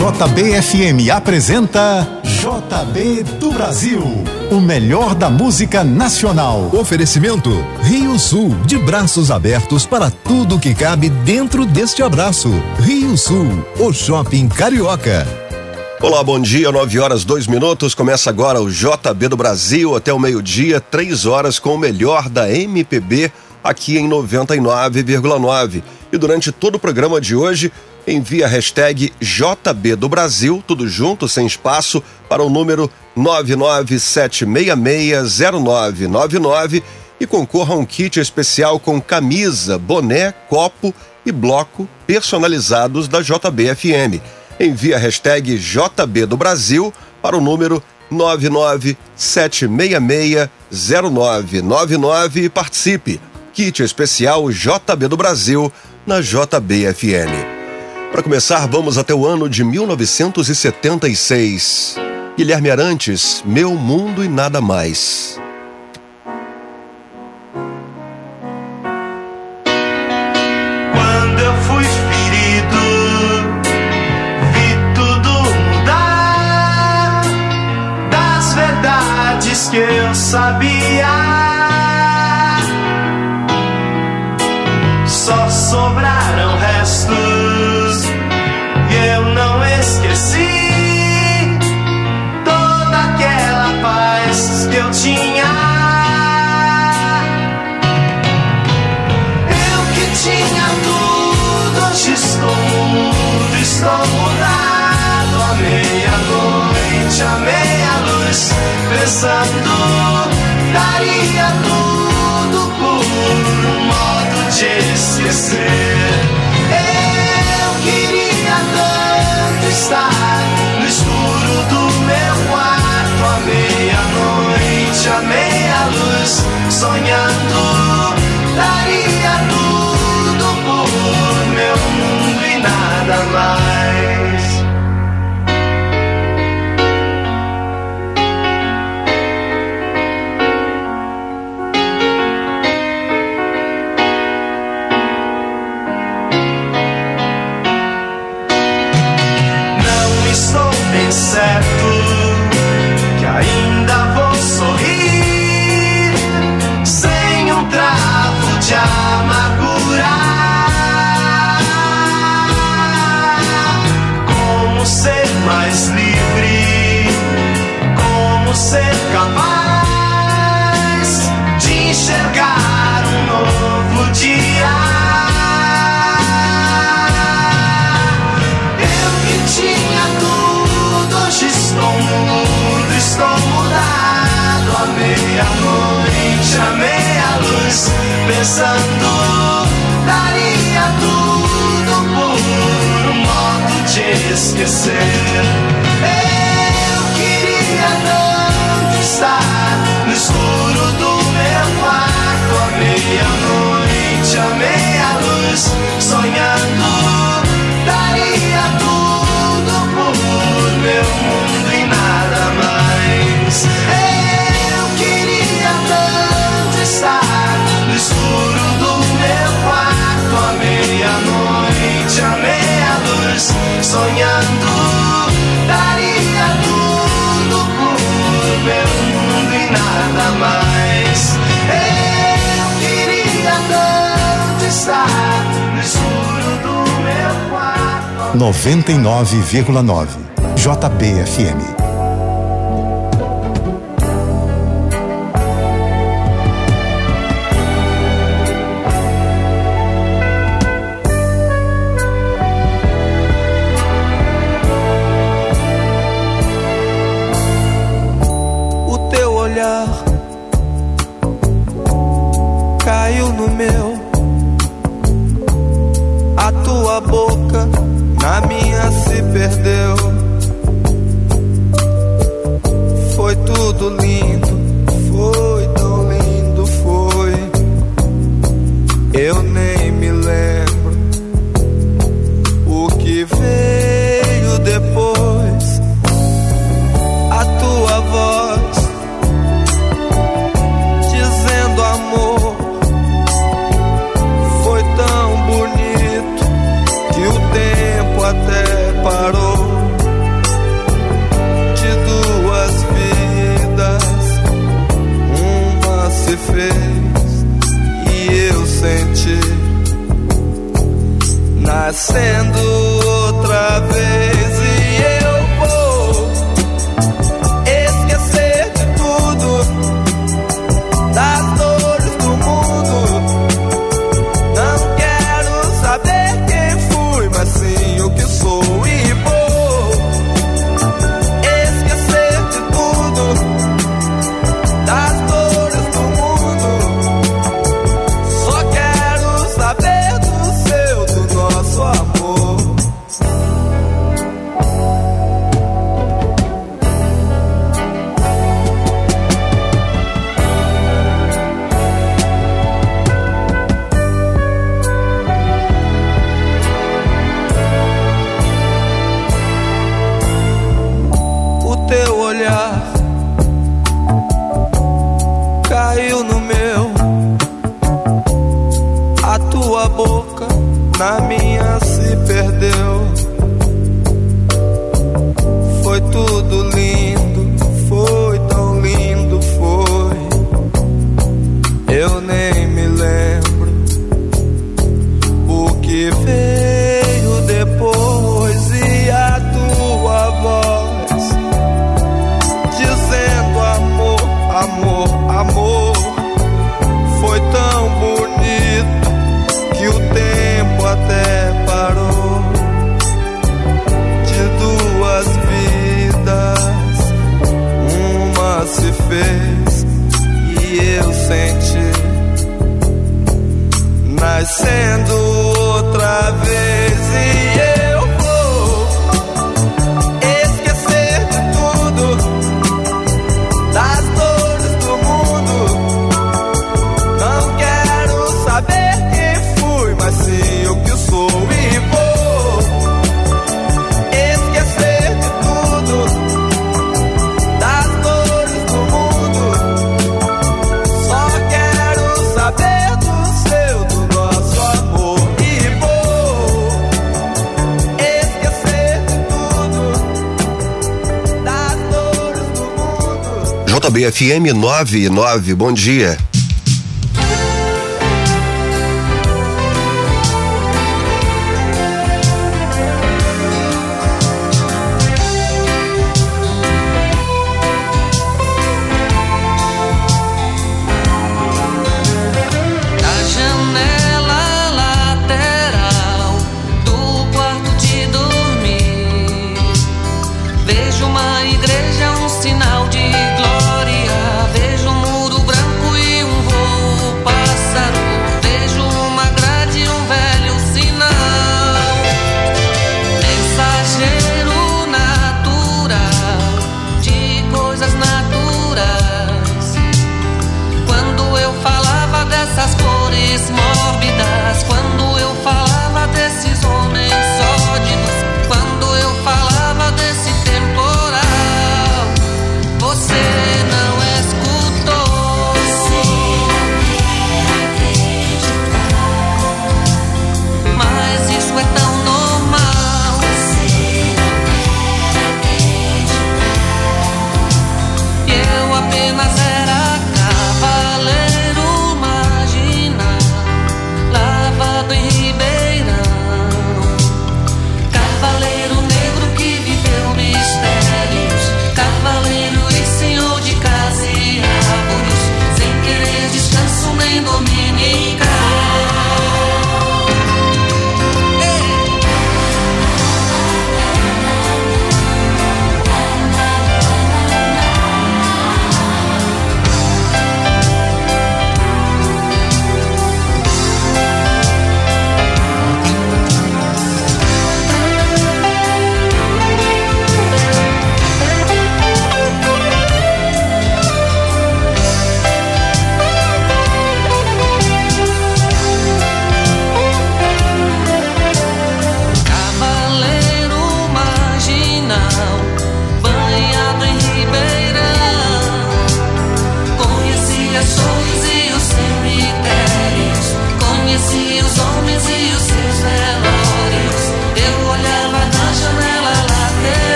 JBFM apresenta JB do Brasil, o melhor da música nacional. Oferecimento Rio Sul, de braços abertos para tudo que cabe dentro deste abraço. Rio Sul, o shopping carioca. Olá, bom dia, 9 horas 2 minutos. Começa agora o JB do Brasil até o meio-dia, 3 horas com o melhor da MPB aqui em 99,9. E durante todo o programa de hoje, envie a hashtag JB do Brasil, tudo junto, sem espaço, para o número 997660999 e concorra a um kit especial com camisa, boné, copo e bloco personalizados da JBFM. Envie a hashtag JB do Brasil para o número 997660999 e participe. Kit especial JB do Brasil na JBFM. Para começar, vamos até o ano de 1976. Guilherme Arantes, Meu Mundo e Nada Mais. Que eu sabia. Só sobraram restos meia-noite, à meia-luz, pensando, daria tudo por um modo de esquecer. Eu queria tanto estar Eu queria tanto estar no escuro do meu quarto. À meia-noite, à meia-luz, sonhando. Daria tudo por meu mundo e nada mais. Eu queria tanto estar no escuro do meu quarto, à meia-noite, à meia-luz, sonhando. 99,9 JBFM. nascendo outra vez. not me JBFM 99, bom dia.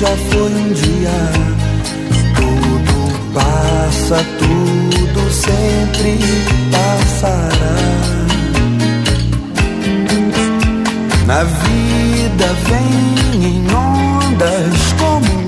já foi um dia. Tudo passa, tudo sempre passará. Na vida vem em ondas como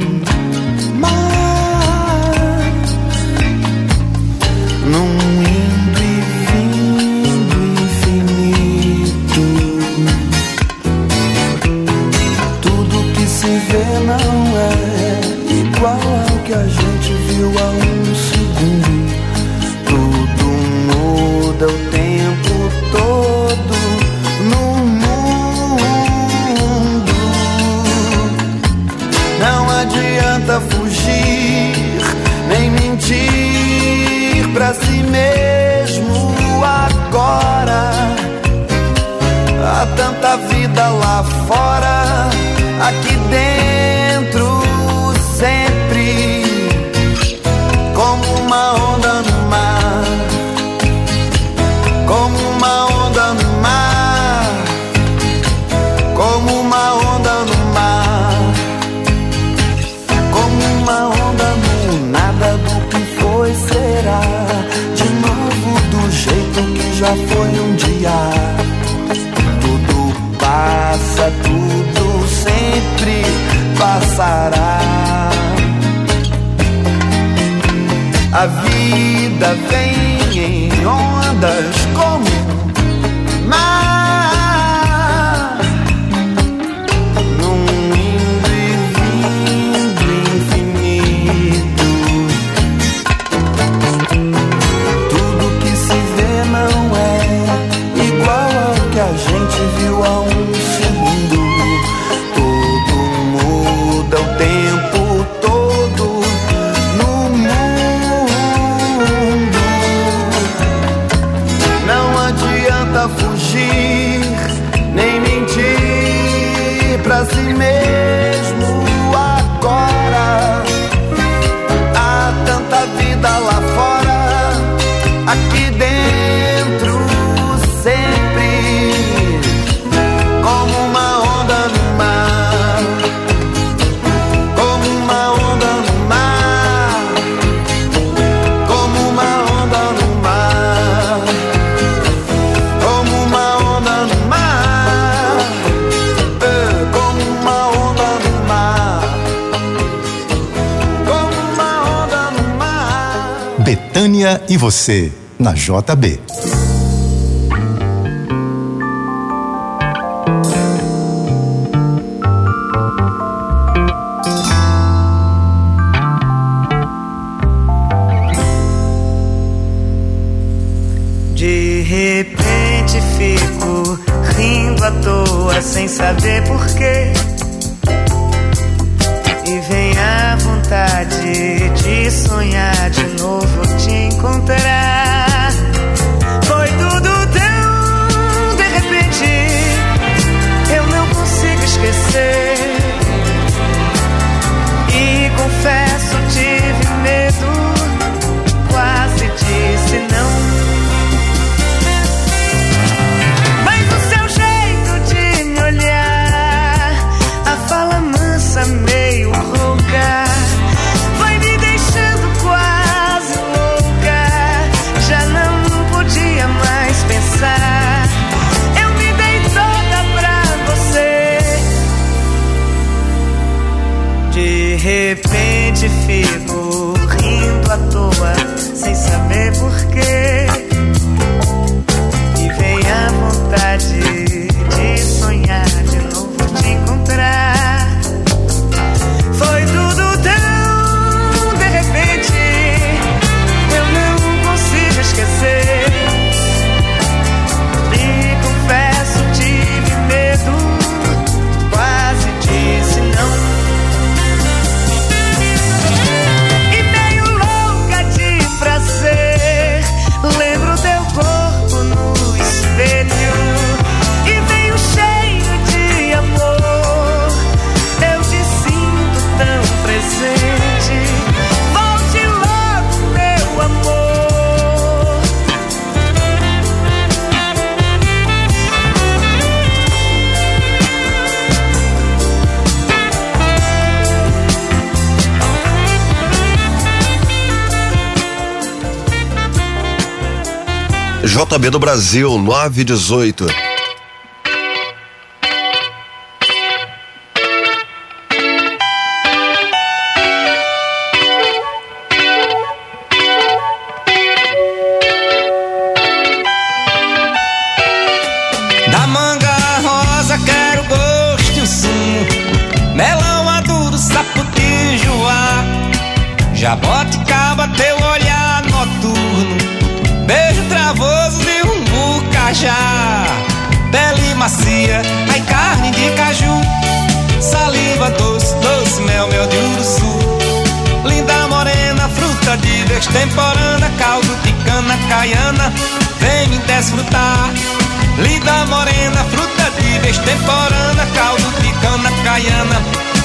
fugir, nem mentir pra si mesmo agora. Há tanta vida lá fora, aqui dentro sempre passará. A vida vem em ondas como você na JB. De repente fico rindo à toa sem saber porquê. E vem a vontade de sonhar de novo encontrar JB do Brasil, 918. Da manga rosa quero gosto e o sumo Melão maduro, saputijoá Jaboticaba, Pele macia, ai carne de caju. Saliva doce, doce, mel, mel de uruçu. Linda morena, fruta de vez temporana Caldo de cana caiana, vem me desfrutar. Linda morena, fruta de vez temporana Caldo de cana caiana,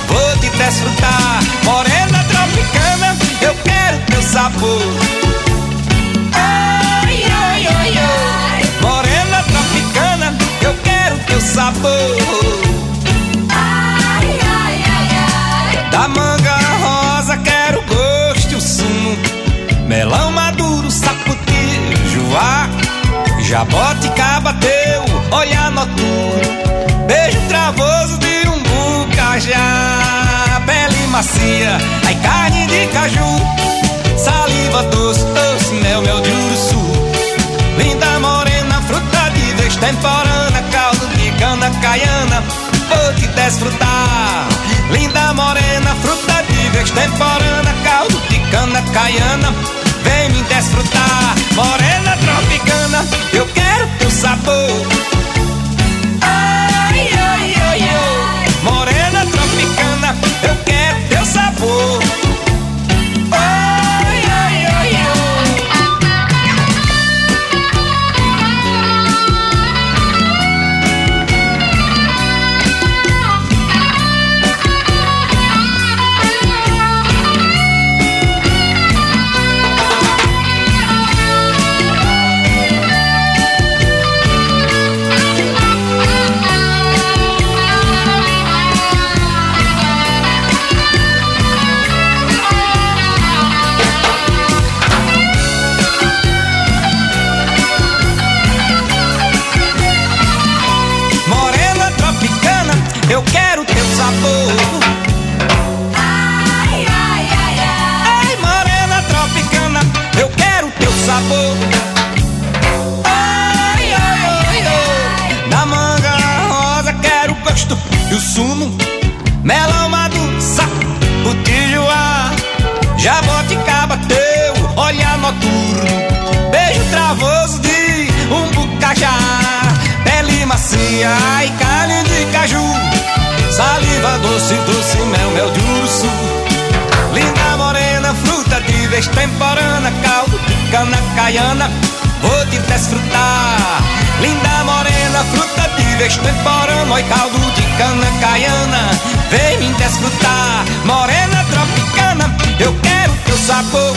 vou te desfrutar. Morena tropicana, eu quero teu sabor quero teu sabor Da manga rosa quero gosto e o sumo. Melão maduro, saputijoá Jaboticaba teu, olhar noturno Beijo travoso de um bucajá Pele macia, ai carne de caju Saliva doce, doce, mel, mel de uruçu. Linda morena, fruta de vez temporana Caldo de cana caiana, vou te desfrutar. Linda morena, fruta de vez temporana Caldo de cana caiana, vem me desfrutar. Morena tropicana, eu quero teu sabor sabor. Ai, ai, ai, ai. Ai, morena tropicana, eu quero teu sabor. Ai, ai, ai, ai. Da manga rosa quero o gosto e o sumo. Melão maduro, sapo, tijuá. Jaboticaba teu, olhar noturno. Beijo travoso de um bucajá. Pele macia e carne de caju Saliva doce, doce, mel, mel de uruçu Linda morena, fruta de vez temporana Caldo de cana caiana, vou te desfrutar. Linda morena, fruta de vez temporana Oi, caldo de cana caiana, vem me desfrutar. Morena tropicana, eu quero teu sabor.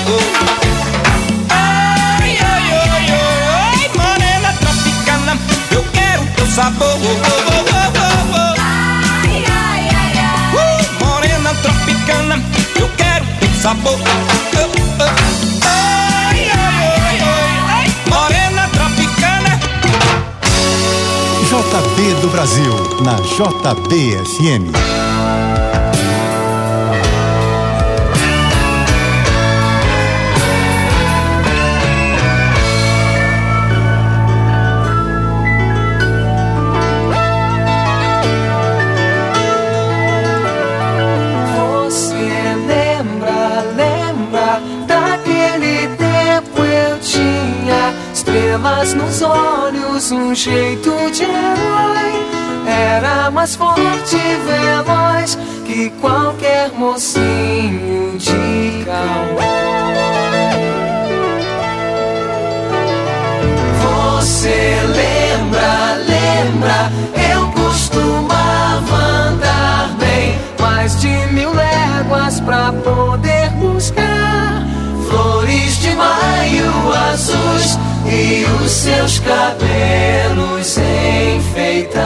Ai, ai, ai, ai, morena tropicana, eu quero teu sabor. Sabor. Oh. Ai, morena tropicana. JB do Brasil, na JBFM. Estrelas nos olhos, um jeito de herói. Era mais forte e veloz que qualquer mocinho de cowboy. Você lembra, lembra, eu costumava andar bem mais de mil léguas pra poder azuis e os seus cabelos enfeitar.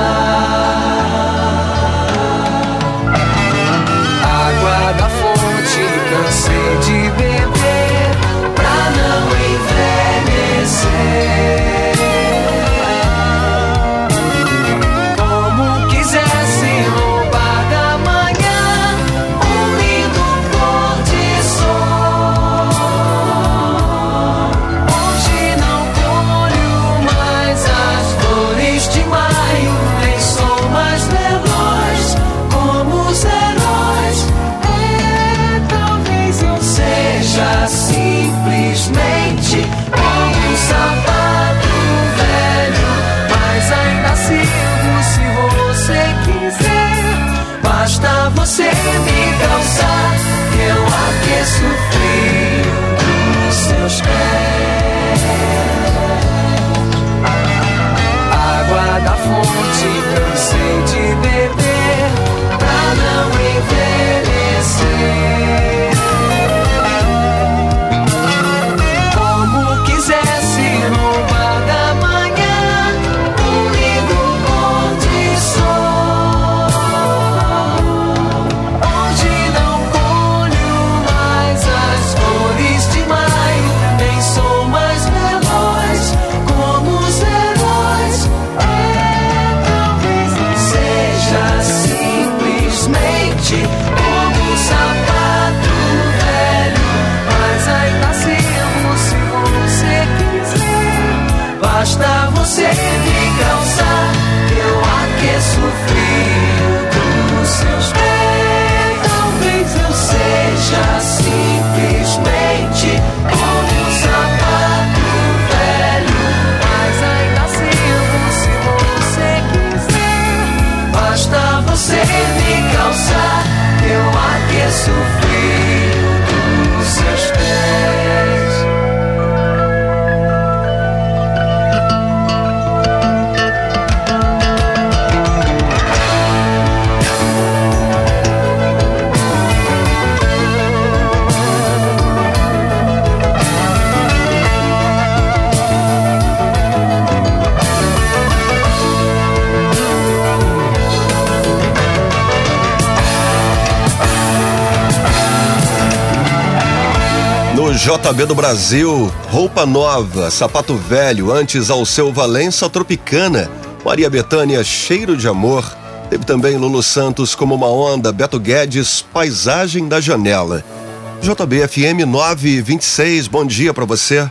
Basta você me calçar, eu aqueço o frio dos seus pés. JB do Brasil, roupa nova, sapato velho, antes ao seu Valença Tropicana, Maria Bethânia, cheiro de amor. Teve também Lulu Santos como uma onda, Beto Guedes, paisagem da janela. JBFM 926, bom dia pra você.